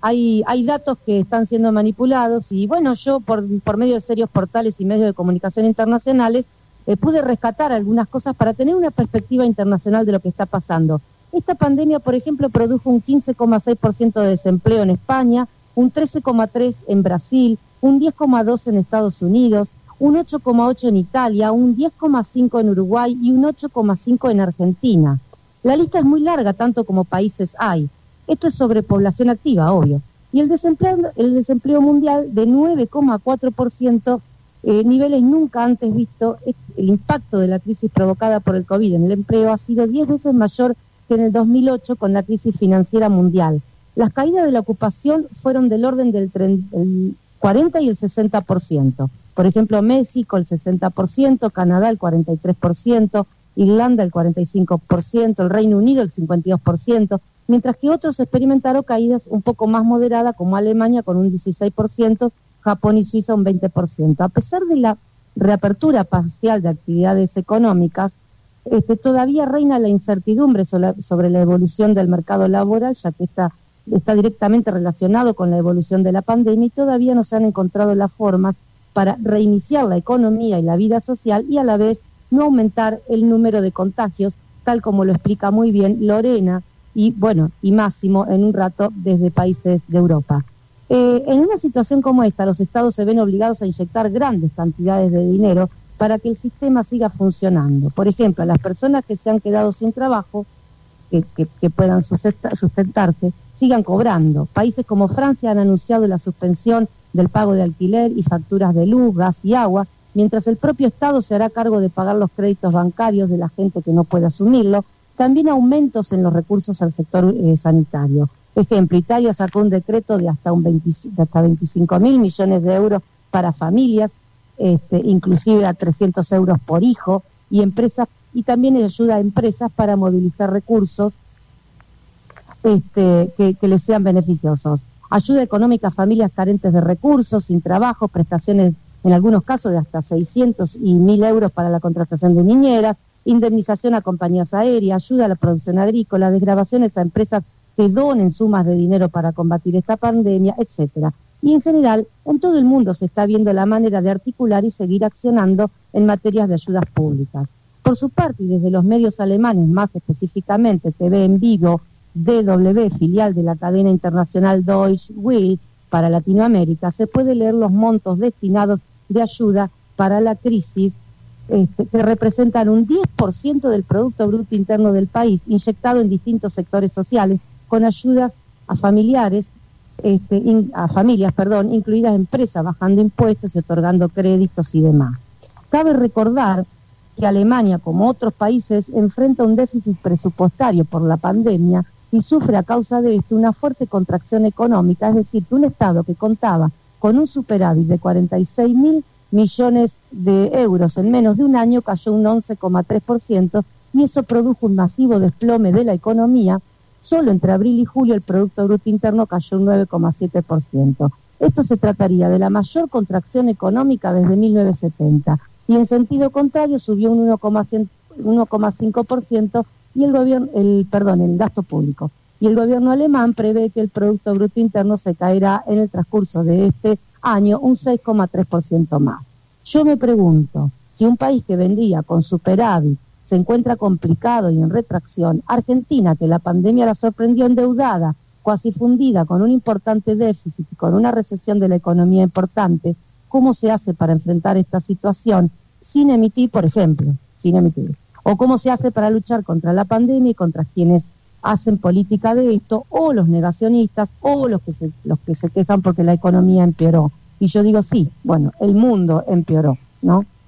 hay, hay datos que están siendo manipulados y bueno, yo por, por medio de serios portales y medios de comunicación internacionales eh, pude rescatar algunas cosas para tener una perspectiva internacional de lo que está pasando. Esta pandemia, por ejemplo, produjo un 15,6% de desempleo en España, un 13,3% en Brasil, un 10,2% en Estados Unidos, un 8,8% en Italia, un 10,5% en Uruguay y un 8,5% en Argentina. La lista es muy larga, tanto como países hay. Esto es sobre población activa, obvio. Y el desempleo, el desempleo mundial de 9,4%, eh, niveles nunca antes vistos, el impacto de la crisis provocada por el COVID en el empleo ha sido 10 veces mayor que en el 2008 con la crisis financiera mundial. Las caídas de la ocupación fueron del orden del 40 y el 60%. Por ejemplo, México el 60%, Canadá el 43%, Irlanda el 45%, el Reino Unido el 52%, mientras que otros experimentaron caídas un poco más moderadas, como Alemania con un 16%, Japón y Suiza un 20%. A pesar de la reapertura parcial de actividades económicas, este, todavía reina la incertidumbre sobre, la evolución del mercado laboral, ya que está, está directamente relacionado con la evolución de la pandemia y todavía no se han encontrado las formas para reiniciar la economía y la vida social y a la vez no aumentar el número de contagios, tal como lo explica muy bien Lorena, y bueno, y Máximo en un rato desde países de Europa. Eh, en una situación como esta, los estados se ven obligados a inyectar grandes cantidades de dinero para que el sistema siga funcionando. Por ejemplo, las personas que se han quedado sin trabajo, que, que puedan sustentarse, sigan cobrando. Países como Francia han anunciado la suspensión del pago de alquiler y facturas de luz, gas y agua, mientras el propio Estado se hará cargo de pagar los créditos bancarios de la gente que no puede asumirlo, también aumentos en los recursos al sector eh, sanitario. Ejemplo, Italia sacó un decreto de hasta, un hasta 25 mil millones de euros para familias, este, inclusive a 300 euros por hijo, y empresas y también ayuda a empresas para movilizar recursos este, que, que les sean beneficiosos. Ayuda económica a familias carentes de recursos, sin trabajo, prestaciones en algunos casos de hasta 600 y 1.000 euros para la contratación de niñeras, indemnización a compañías aéreas, ayuda a la producción agrícola, desgrabaciones a empresas que donen sumas de dinero para combatir esta pandemia, etcétera. Y en general, en todo el mundo se está viendo la manera de articular y seguir accionando en materias de ayudas públicas. Por su parte, y desde los medios alemanes, más específicamente TV en vivo, DW, filial de la cadena internacional Deutsche Will para Latinoamérica, se puede leer los montos destinados de ayuda para la crisis este, que representan un 10% del Producto Bruto Interno del país, inyectado en distintos sectores sociales, con ayudas a familiares, este, a familias, perdón, incluidas empresas, bajando impuestos y otorgando créditos y demás. Cabe recordar que Alemania, como otros países, enfrenta un déficit presupuestario por la pandemia y sufre a causa de esto una fuerte contracción económica, es decir, que un Estado que contaba con un superávit de 46 mil millones de euros en menos de un año cayó un 11,3% y eso produjo un masivo desplome de la economía. Solo entre abril y julio el Producto Bruto Interno cayó un 9,7%. Esto se trataría de la mayor contracción económica desde 1970 y en sentido contrario subió un 1,5% y el gobierno, el perdón, el gasto público. Y el gobierno alemán prevé que el Producto Bruto Interno se caerá en el transcurso de este año un 6,3% más. Yo me pregunto, si un país que vendía con superávit se encuentra complicado y en retracción, Argentina, que la pandemia la sorprendió endeudada, cuasi fundida, con un importante déficit y con una recesión de la economía importante, ¿cómo se hace para enfrentar esta situación sin emitir, por ejemplo, sin emitir? ¿O cómo se hace para luchar contra la pandemia y contra quienes hacen política de esto, o los negacionistas, o los que se, los que se quejan porque la economía empeoró. Y yo digo, sí, bueno, el mundo empeoró, ¿no?